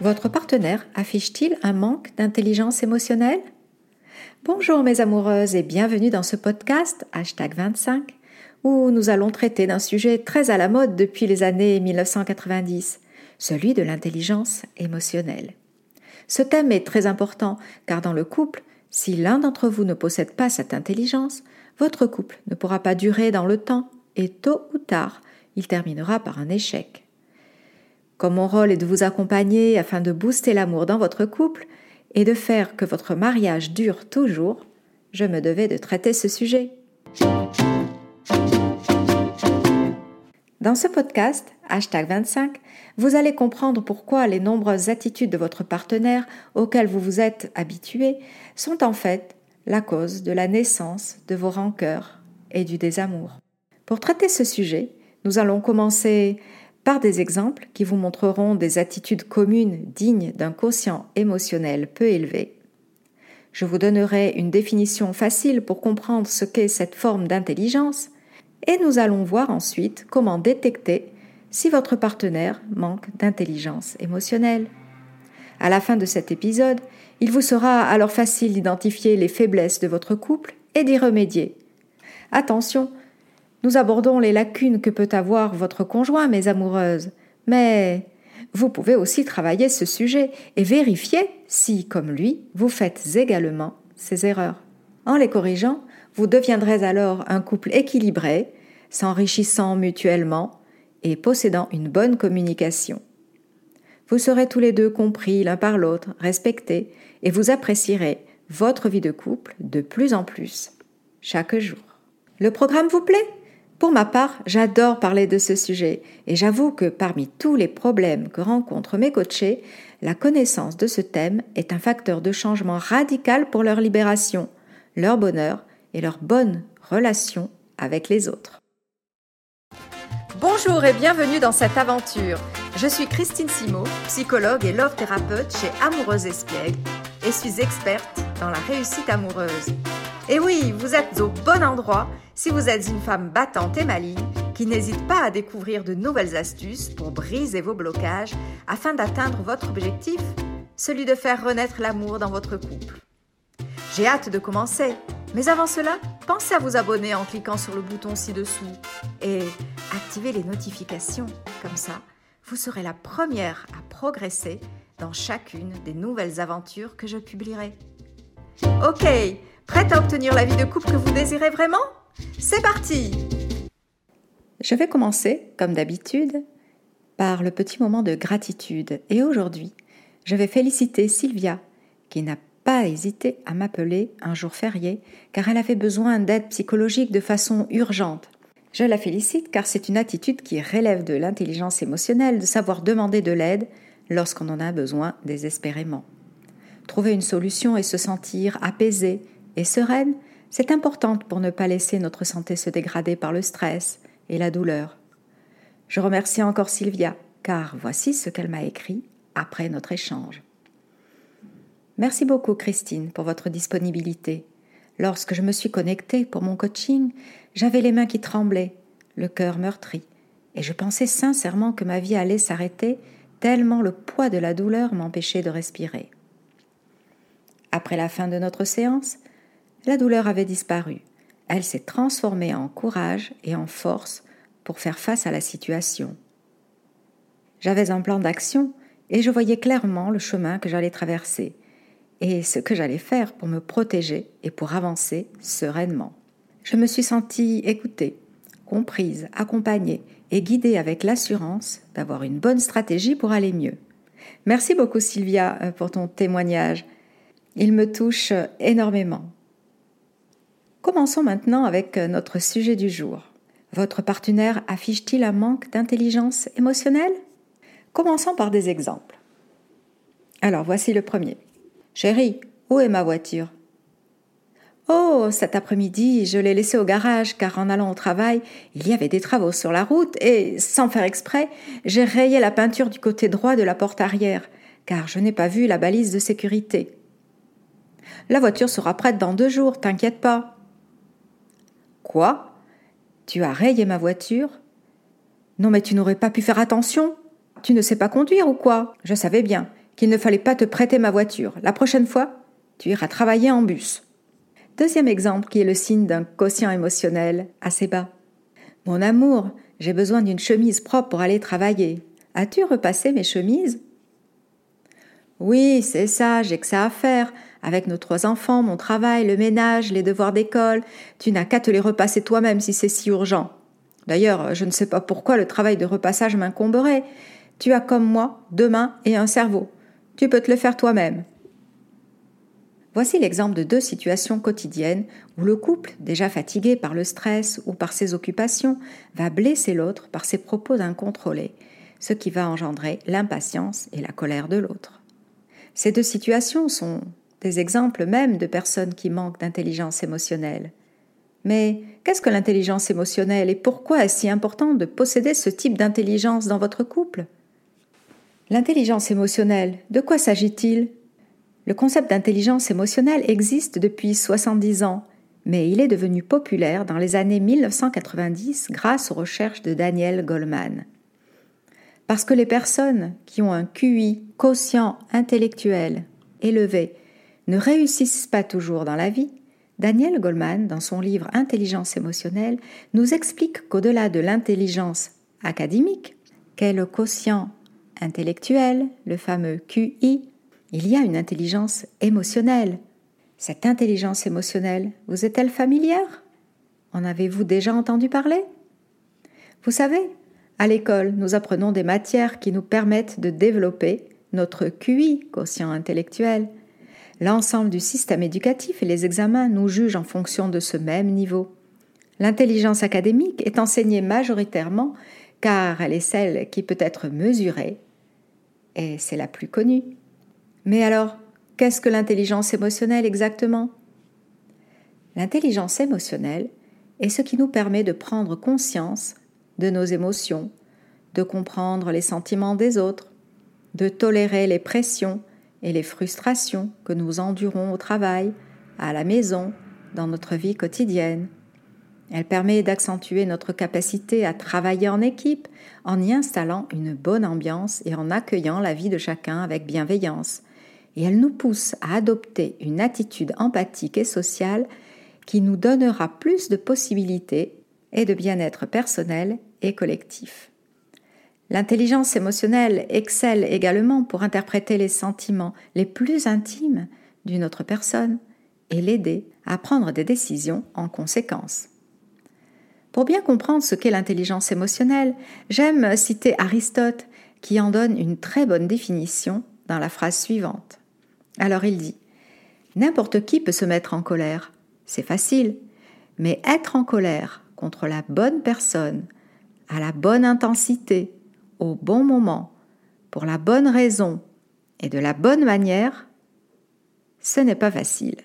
Votre partenaire affiche-t-il un manque d'intelligence émotionnelle? Bonjour mes amoureuses et bienvenue dans ce podcast hashtag 25 où nous allons traiter d'un sujet très à la mode depuis les années 1990, celui de l'intelligence émotionnelle. Ce thème est très important car dans le couple, si l'un d'entre vous ne possède pas cette intelligence, votre couple ne pourra pas durer dans le temps et tôt ou tard, il terminera par un échec. Comme mon rôle est de vous accompagner afin de booster l'amour dans votre couple et de faire que votre mariage dure toujours, je me devais de traiter ce sujet. Dans ce podcast, hashtag 25, vous allez comprendre pourquoi les nombreuses attitudes de votre partenaire auxquelles vous vous êtes habitué sont en fait la cause de la naissance de vos rancœurs et du désamour. Pour traiter ce sujet, nous allons commencer par des exemples qui vous montreront des attitudes communes dignes d'un quotient émotionnel peu élevé. Je vous donnerai une définition facile pour comprendre ce qu'est cette forme d'intelligence et nous allons voir ensuite comment détecter si votre partenaire manque d'intelligence émotionnelle. À la fin de cet épisode, il vous sera alors facile d'identifier les faiblesses de votre couple et d'y remédier. Attention, nous abordons les lacunes que peut avoir votre conjoint, mes amoureuses, mais vous pouvez aussi travailler ce sujet et vérifier si, comme lui, vous faites également ces erreurs. En les corrigeant, vous deviendrez alors un couple équilibré, s'enrichissant mutuellement et possédant une bonne communication. Vous serez tous les deux compris l'un par l'autre, respectés, et vous apprécierez votre vie de couple de plus en plus, chaque jour. Le programme vous plaît? Pour ma part, j'adore parler de ce sujet, et j'avoue que parmi tous les problèmes que rencontrent mes coachés, la connaissance de ce thème est un facteur de changement radical pour leur libération, leur bonheur et leur bonne relation avec les autres. Bonjour et bienvenue dans cette aventure. Je suis Christine Simo, psychologue et love thérapeute chez Amoureuse Espiègle et suis experte dans la réussite amoureuse. Et oui, vous êtes au bon endroit si vous êtes une femme battante et maligne qui n'hésite pas à découvrir de nouvelles astuces pour briser vos blocages afin d'atteindre votre objectif, celui de faire renaître l'amour dans votre couple. J'ai hâte de commencer, mais avant cela, pensez à vous abonner en cliquant sur le bouton ci-dessous et activez les notifications. Comme ça, vous serez la première à progresser dans chacune des nouvelles aventures que je publierai. Ok, prête à obtenir la vie de couple que vous désirez vraiment? C'est parti Je vais commencer, comme d'habitude, par le petit moment de gratitude. Et aujourd'hui, je vais féliciter Sylvia, qui n'a pas hésité à m'appeler un jour férié, car elle avait besoin d'aide psychologique de façon urgente. Je la félicite car c'est une attitude qui relève de l'intelligence émotionnelle de savoir demander de l'aide lorsqu'on en a besoin désespérément. Trouver une solution et se sentir apaisée sereine, c'est important pour ne pas laisser notre santé se dégrader par le stress et la douleur. Je remercie encore Sylvia, car voici ce qu'elle m'a écrit après notre échange. Merci beaucoup Christine pour votre disponibilité. Lorsque je me suis connectée pour mon coaching, j'avais les mains qui tremblaient, le cœur meurtri, et je pensais sincèrement que ma vie allait s'arrêter tellement le poids de la douleur m'empêchait de respirer. Après la fin de notre séance, la douleur avait disparu. Elle s'est transformée en courage et en force pour faire face à la situation. J'avais un plan d'action et je voyais clairement le chemin que j'allais traverser et ce que j'allais faire pour me protéger et pour avancer sereinement. Je me suis sentie écoutée, comprise, accompagnée et guidée avec l'assurance d'avoir une bonne stratégie pour aller mieux. Merci beaucoup Sylvia euh, pour ton témoignage. Il me touche énormément. Commençons maintenant avec euh, notre sujet du jour. Votre partenaire affiche-t-il un manque d'intelligence émotionnelle? Commençons par des exemples. Alors voici le premier. Chérie, où est ma voiture? Oh, cet après-midi, je l'ai laissée au garage car en allant au travail, il y avait des travaux sur la route et, sans faire exprès, j'ai rayé la peinture du côté droit de la porte arrière car je n'ai pas vu la balise de sécurité. La voiture sera prête dans deux jours, t'inquiète pas. Quoi? Tu as rayé ma voiture? Non mais tu n'aurais pas pu faire attention Tu ne sais pas conduire ou quoi? Je savais bien qu'il ne fallait pas te prêter ma voiture. La prochaine fois, tu iras travailler en bus. Deuxième exemple qui est le signe d'un quotient émotionnel assez bas. Mon amour, j'ai besoin d'une chemise propre pour aller travailler. As-tu repassé mes chemises? Oui, c'est ça, j'ai que ça à faire. Avec nos trois enfants, mon travail, le ménage, les devoirs d'école, tu n'as qu'à te les repasser toi-même si c'est si urgent. D'ailleurs, je ne sais pas pourquoi le travail de repassage m'incomberait. Tu as comme moi deux mains et un cerveau. Tu peux te le faire toi-même. Voici l'exemple de deux situations quotidiennes où le couple, déjà fatigué par le stress ou par ses occupations, va blesser l'autre par ses propos incontrôlés, ce qui va engendrer l'impatience et la colère de l'autre. Ces deux situations sont des exemples même de personnes qui manquent d'intelligence émotionnelle. Mais qu'est-ce que l'intelligence émotionnelle et pourquoi est-ce si important de posséder ce type d'intelligence dans votre couple? L'intelligence émotionnelle, de quoi s'agit-il? Le concept d'intelligence émotionnelle existe depuis 70 ans, mais il est devenu populaire dans les années 1990 grâce aux recherches de Daniel Goleman. Parce que les personnes qui ont un QI, quotient intellectuel élevé, ne réussissent pas toujours dans la vie, Daniel Goleman, dans son livre Intelligence émotionnelle, nous explique qu'au-delà de l'intelligence académique, qu'est le quotient intellectuel, le fameux QI, il y a une intelligence émotionnelle. Cette intelligence émotionnelle, vous est-elle familière? En avez-vous déjà entendu parler? Vous savez, à l'école, nous apprenons des matières qui nous permettent de développer notre QI, quotient intellectuel, L'ensemble du système éducatif et les examens nous jugent en fonction de ce même niveau. L'intelligence académique est enseignée majoritairement car elle est celle qui peut être mesurée et c'est la plus connue. Mais alors, qu'est-ce que l'intelligence émotionnelle exactement? L'intelligence émotionnelle est ce qui nous permet de prendre conscience de nos émotions, de comprendre les sentiments des autres, de tolérer les pressions et les frustrations que nous endurons au travail, à la maison, dans notre vie quotidienne. Elle permet d'accentuer notre capacité à travailler en équipe en y installant une bonne ambiance et en accueillant la vie de chacun avec bienveillance. Et elle nous pousse à adopter une attitude empathique et sociale qui nous donnera plus de possibilités et de bien-être personnel et collectif. L'intelligence émotionnelle excelle également pour interpréter les sentiments les plus intimes d'une autre personne et l'aider à prendre des décisions en conséquence. Pour bien comprendre ce qu'est l'intelligence émotionnelle, j'aime citer Aristote qui en donne une très bonne définition dans la phrase suivante. Alors il dit N'importe qui peut se mettre en colère, c'est facile, mais être en colère contre la bonne personne, à la bonne intensité, au bon moment, pour la bonne raison et de la bonne manière, ce n'est pas facile.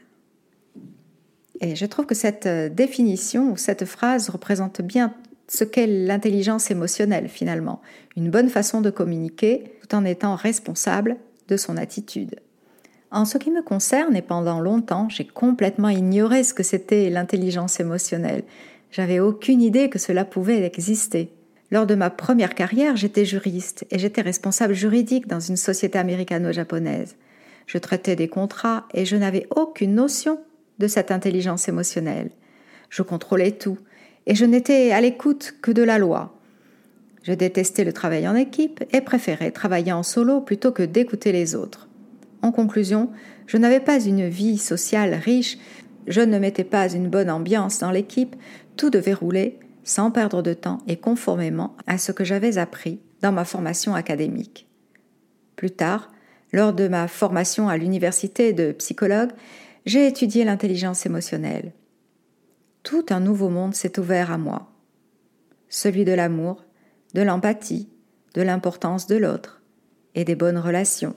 Et je trouve que cette euh, définition ou cette phrase représente bien ce qu'est l'intelligence émotionnelle finalement, une bonne façon de communiquer tout en étant responsable de son attitude. En ce qui me concerne, et pendant longtemps, j'ai complètement ignoré ce que c'était l'intelligence émotionnelle. J'avais aucune idée que cela pouvait exister. Lors de ma première carrière, j'étais juriste et j'étais responsable juridique dans une société américano-japonaise. Je traitais des contrats et je n'avais aucune notion de cette intelligence émotionnelle. Je contrôlais tout et je n'étais à l'écoute que de la loi. Je détestais le travail en équipe et préférais travailler en solo plutôt que d'écouter les autres. En conclusion, je n'avais pas une vie sociale riche, je ne mettais pas une bonne ambiance dans l'équipe, tout devait rouler sans perdre de temps et conformément à ce que j'avais appris dans ma formation académique. Plus tard, lors de ma formation à l'université de psychologue, j'ai étudié l'intelligence émotionnelle. Tout un nouveau monde s'est ouvert à moi. Celui de l'amour, de l'empathie, de l'importance de l'autre et des bonnes relations.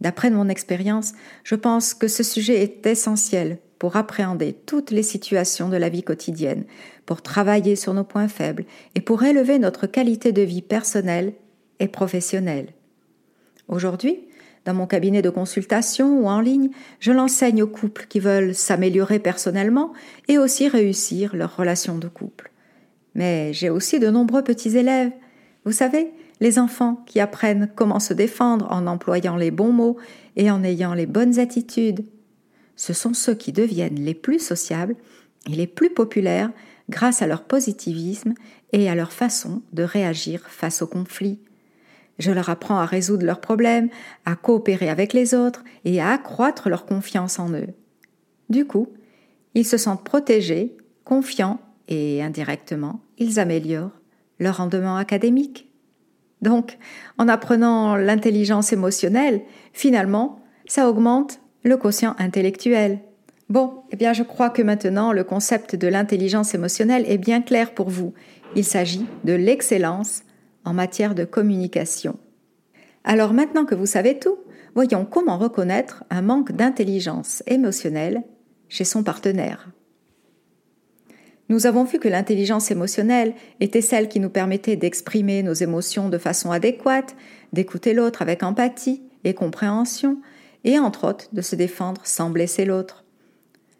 D'après mon expérience, je pense que ce sujet est essentiel pour appréhender toutes les situations de la vie quotidienne, pour travailler sur nos points faibles et pour élever notre qualité de vie personnelle et professionnelle. Aujourd'hui, dans mon cabinet de consultation ou en ligne, je l'enseigne aux couples qui veulent s'améliorer personnellement et aussi réussir leur relation de couple. Mais j'ai aussi de nombreux petits élèves. Vous savez, les enfants qui apprennent comment se défendre en employant les bons mots et en ayant les bonnes attitudes. Ce sont ceux qui deviennent les plus sociables et les plus populaires grâce à leur positivisme et à leur façon de réagir face aux conflits. Je leur apprends à résoudre leurs problèmes, à coopérer avec les autres et à accroître leur confiance en eux. Du coup, ils se sentent protégés, confiants et indirectement, ils améliorent leur rendement académique. Donc, en apprenant l'intelligence émotionnelle, finalement, ça augmente le quotient intellectuel. Bon, eh bien je crois que maintenant le concept de l'intelligence émotionnelle est bien clair pour vous. Il s'agit de l'excellence en matière de communication. Alors maintenant que vous savez tout, voyons comment reconnaître un manque d'intelligence émotionnelle chez son partenaire. Nous avons vu que l'intelligence émotionnelle était celle qui nous permettait d'exprimer nos émotions de façon adéquate, d'écouter l'autre avec empathie et compréhension, et entre autres de se défendre sans blesser l'autre.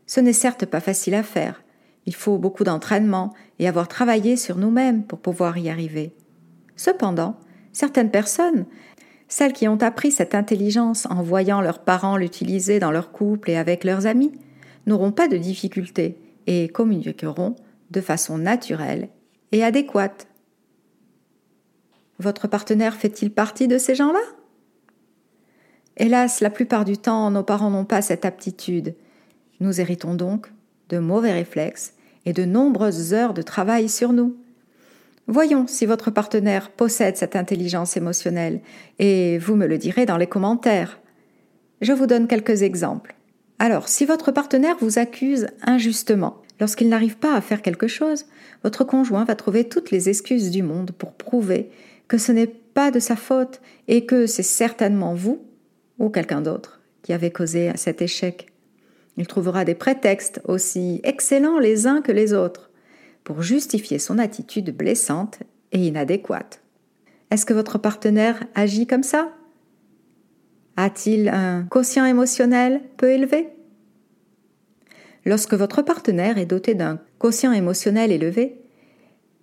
Ce n'est certes pas facile à faire, il faut beaucoup d'entraînement et avoir travaillé sur nous-mêmes pour pouvoir y arriver. Cependant, certaines personnes, celles qui ont appris cette intelligence en voyant leurs parents l'utiliser dans leur couple et avec leurs amis, n'auront pas de difficultés et communiqueront de façon naturelle et adéquate. Votre partenaire fait-il partie de ces gens-là? Hélas, la plupart du temps, nos parents n'ont pas cette aptitude. Nous héritons donc de mauvais réflexes et de nombreuses heures de travail sur nous. Voyons si votre partenaire possède cette intelligence émotionnelle, et vous me le direz dans les commentaires. Je vous donne quelques exemples. Alors, si votre partenaire vous accuse injustement, lorsqu'il n'arrive pas à faire quelque chose, votre conjoint va trouver toutes les excuses du monde pour prouver que ce n'est pas de sa faute et que c'est certainement vous ou quelqu'un d'autre qui avez causé cet échec. Il trouvera des prétextes aussi excellents les uns que les autres pour justifier son attitude blessante et inadéquate. Est-ce que votre partenaire agit comme ça? A-t-il un quotient émotionnel peu élevé? Lorsque votre partenaire est doté d'un quotient émotionnel élevé,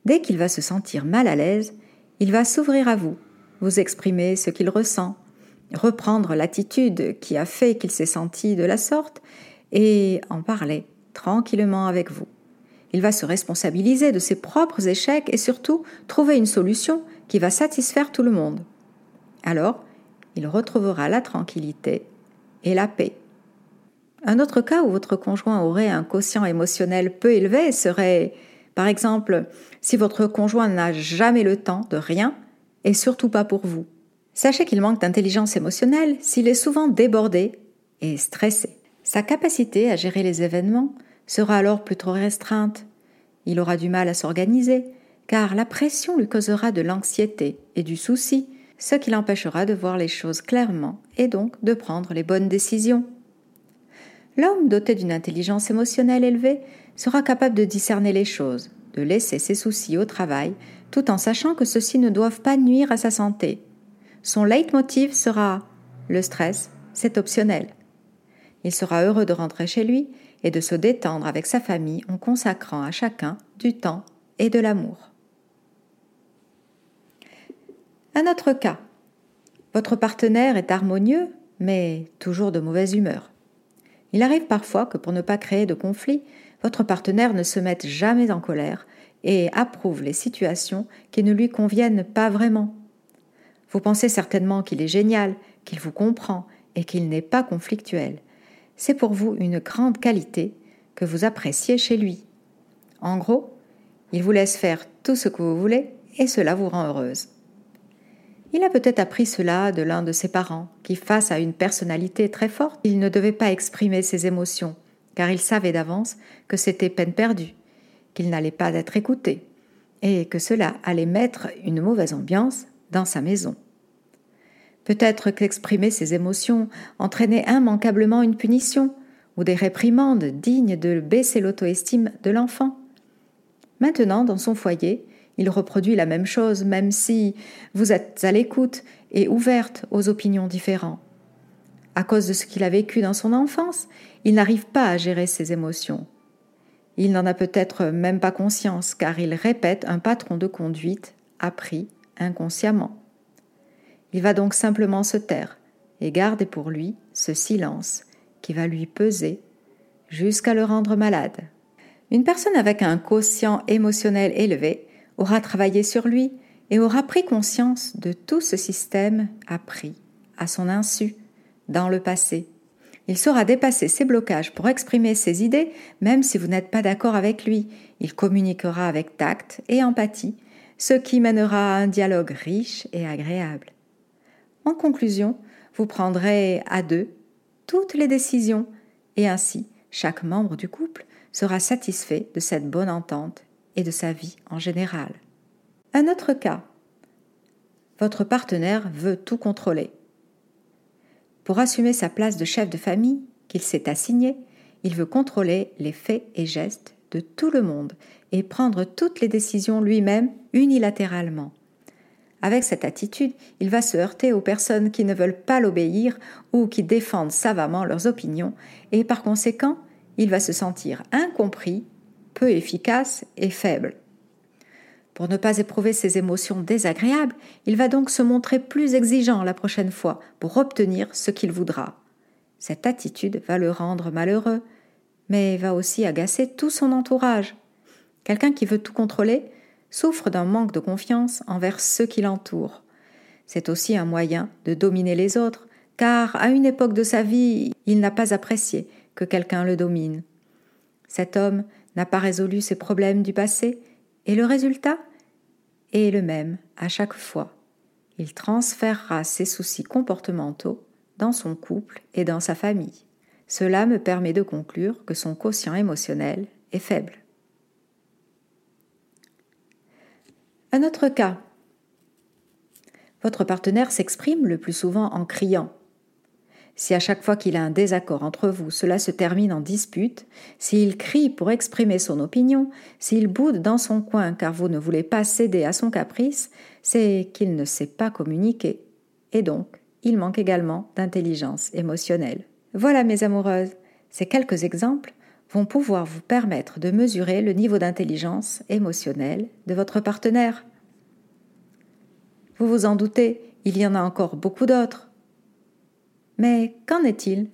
dès qu'il va se sentir mal à l'aise, il va s'ouvrir à vous, vous exprimer ce qu'il ressent, reprendre l'attitude qui a fait qu'il s'est senti de la sorte et en parler tranquillement avec vous. Il va se responsabiliser de ses propres échecs et surtout trouver une solution qui va satisfaire tout le monde. Alors, il retrouvera la tranquillité et la paix. Un autre cas où votre conjoint aurait un quotient émotionnel peu élevé serait, par exemple, si votre conjoint n'a jamais le temps de rien et surtout pas pour vous. Sachez qu'il manque d'intelligence émotionnelle s'il est souvent débordé et stressé. Sa capacité à gérer les événements sera alors plutôt restreinte. Il aura du mal à s'organiser, car la pression lui causera de l'anxiété et du souci, ce qui l'empêchera de voir les choses clairement et donc de prendre les bonnes décisions. L'homme doté d'une intelligence émotionnelle élevée sera capable de discerner les choses, de laisser ses soucis au travail, tout en sachant que ceux-ci ne doivent pas nuire à sa santé. Son leitmotiv sera le stress, c'est optionnel. Il sera heureux de rentrer chez lui et de se détendre avec sa famille en consacrant à chacun du temps et de l'amour. Un autre cas. Votre partenaire est harmonieux, mais toujours de mauvaise humeur. Il arrive parfois que pour ne pas créer de conflit, votre partenaire ne se mette jamais en colère et approuve les situations qui ne lui conviennent pas vraiment. Vous pensez certainement qu'il est génial, qu'il vous comprend et qu'il n'est pas conflictuel c'est pour vous une grande qualité que vous appréciez chez lui. En gros, il vous laisse faire tout ce que vous voulez et cela vous rend heureuse. Il a peut-être appris cela de l'un de ses parents, qui, face à une personnalité très forte, il ne devait pas exprimer ses émotions, car il savait d'avance que c'était peine perdue, qu'il n'allait pas être écouté, et que cela allait mettre une mauvaise ambiance dans sa maison. Peut-être qu'exprimer ses émotions entraînait immanquablement une punition ou des réprimandes dignes de baisser l'auto-estime de l'enfant. Maintenant, dans son foyer, il reproduit la même chose, même si vous êtes à l'écoute et ouverte aux opinions différentes. À cause de ce qu'il a vécu dans son enfance, il n'arrive pas à gérer ses émotions. Il n'en a peut-être même pas conscience, car il répète un patron de conduite appris inconsciemment. Il va donc simplement se taire et garder pour lui ce silence qui va lui peser jusqu'à le rendre malade. Une personne avec un quotient émotionnel élevé aura travaillé sur lui et aura pris conscience de tout ce système appris à son insu dans le passé. Il saura dépasser ses blocages pour exprimer ses idées, même si vous n'êtes pas d'accord avec lui. Il communiquera avec tact et empathie, ce qui mènera à un dialogue riche et agréable. En conclusion, vous prendrez à deux toutes les décisions et ainsi chaque membre du couple sera satisfait de cette bonne entente et de sa vie en général. Un autre cas. Votre partenaire veut tout contrôler. Pour assumer sa place de chef de famille qu'il s'est assigné, il veut contrôler les faits et gestes de tout le monde et prendre toutes les décisions lui-même unilatéralement. Avec cette attitude, il va se heurter aux personnes qui ne veulent pas l'obéir ou qui défendent savamment leurs opinions, et par conséquent, il va se sentir incompris, peu efficace et faible. Pour ne pas éprouver ces émotions désagréables, il va donc se montrer plus exigeant la prochaine fois pour obtenir ce qu'il voudra. Cette attitude va le rendre malheureux, mais va aussi agacer tout son entourage. Quelqu'un qui veut tout contrôler souffre d'un manque de confiance envers ceux qui l'entourent. C'est aussi un moyen de dominer les autres, car à une époque de sa vie, il n'a pas apprécié que quelqu'un le domine. Cet homme n'a pas résolu ses problèmes du passé, et le résultat est le même à chaque fois. Il transférera ses soucis comportementaux dans son couple et dans sa famille. Cela me permet de conclure que son quotient émotionnel est faible. Un autre cas. Votre partenaire s'exprime le plus souvent en criant si à chaque fois qu'il a un désaccord entre vous, cela se termine en dispute, s'il crie pour exprimer son opinion, s'il boude dans son coin car vous ne voulez pas céder à son caprice, c'est qu'il ne sait pas communiquer. Et donc, il manque également d'intelligence émotionnelle. Voilà mes amoureuses, ces quelques exemples vont pouvoir vous permettre de mesurer le niveau d'intelligence émotionnelle de votre partenaire. Vous vous en doutez, il y en a encore beaucoup d'autres. Mais qu'en est-il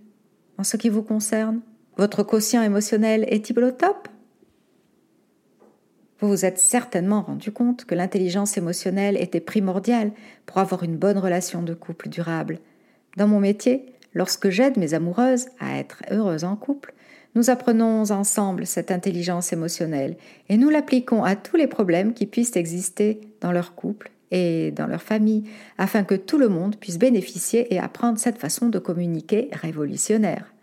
en ce qui vous concerne? Votre quotient émotionnel est-il au top? Vous vous êtes certainement rendu compte que l'intelligence émotionnelle était primordiale pour avoir une bonne relation de couple durable. Dans mon métier, lorsque j'aide mes amoureuses à être heureuses en couple, nous apprenons ensemble cette intelligence émotionnelle et nous l'appliquons à tous les problèmes qui puissent exister dans leur couple et dans leur famille, afin que tout le monde puisse bénéficier et apprendre cette façon de communiquer révolutionnaire.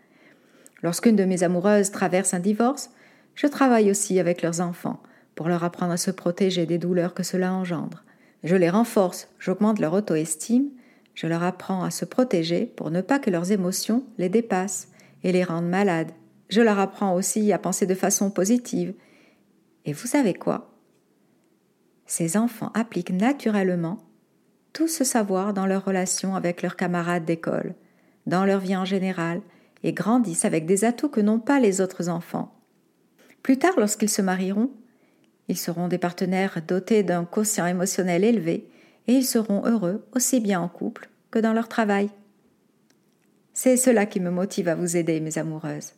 Lorsqu'une de mes amoureuses traverse un divorce, je travaille aussi avec leurs enfants pour leur apprendre à se protéger des douleurs que cela engendre. Je les renforce, j'augmente leur auto-estime, je leur apprends à se protéger pour ne pas que leurs émotions les dépassent et les rendent malades. Je leur apprends aussi à penser de façon positive. Et vous savez quoi? Ces enfants appliquent naturellement tout ce savoir dans leur relation avec leurs camarades d'école, dans leur vie en général, et grandissent avec des atouts que n'ont pas les autres enfants. Plus tard, lorsqu'ils se marieront, ils seront des partenaires dotés d'un quotient émotionnel élevé et ils seront heureux aussi bien en couple que dans leur travail. C'est cela qui me motive à vous aider, mes amoureuses.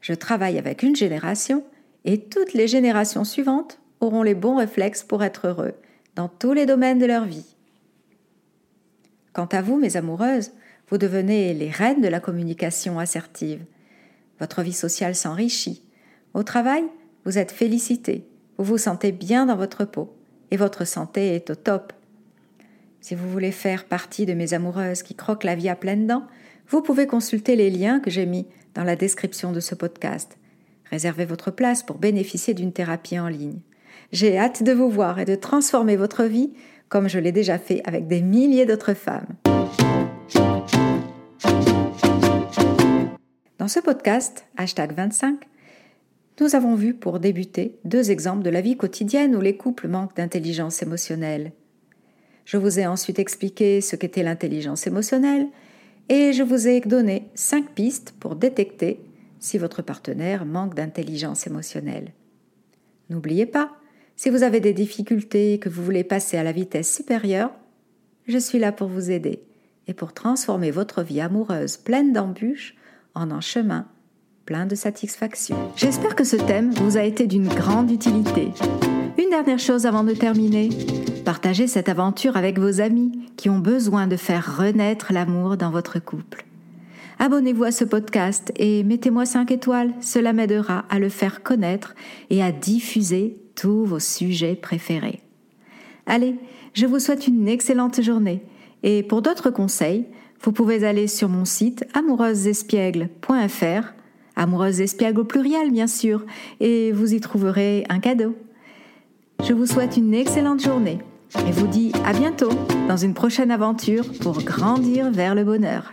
Je travaille avec une génération et toutes les générations suivantes auront les bons réflexes pour être heureux dans tous les domaines de leur vie. Quant à vous, mes amoureuses, vous devenez les reines de la communication assertive. Votre vie sociale s'enrichit. Au travail, vous êtes félicité, vous vous sentez bien dans votre peau et votre santé est au top. Si vous voulez faire partie de mes amoureuses qui croquent la vie à pleines dents, vous pouvez consulter les liens que j'ai mis dans la description de ce podcast. Réservez votre place pour bénéficier d'une thérapie en ligne. J'ai hâte de vous voir et de transformer votre vie comme je l'ai déjà fait avec des milliers d'autres femmes. Dans ce podcast, hashtag 25, nous avons vu pour débuter deux exemples de la vie quotidienne où les couples manquent d'intelligence émotionnelle. Je vous ai ensuite expliqué ce qu'était l'intelligence émotionnelle et je vous ai donné cinq pistes pour détecter si votre partenaire manque d'intelligence émotionnelle. N'oubliez pas, si vous avez des difficultés et que vous voulez passer à la vitesse supérieure, je suis là pour vous aider et pour transformer votre vie amoureuse pleine d'embûches en un chemin plein de satisfaction. J'espère que ce thème vous a été d'une grande utilité. Une dernière chose avant de terminer. Partagez cette aventure avec vos amis qui ont besoin de faire renaître l'amour dans votre couple. Abonnez-vous à ce podcast et mettez-moi 5 étoiles, cela m'aidera à le faire connaître et à diffuser tous vos sujets préférés. Allez, je vous souhaite une excellente journée et pour d'autres conseils, vous pouvez aller sur mon site amoureusesespiègle.fr, amoureuse espiègle au pluriel bien sûr, et vous y trouverez un cadeau. Je vous souhaite une excellente journée et vous dis à bientôt dans une prochaine aventure pour grandir vers le bonheur.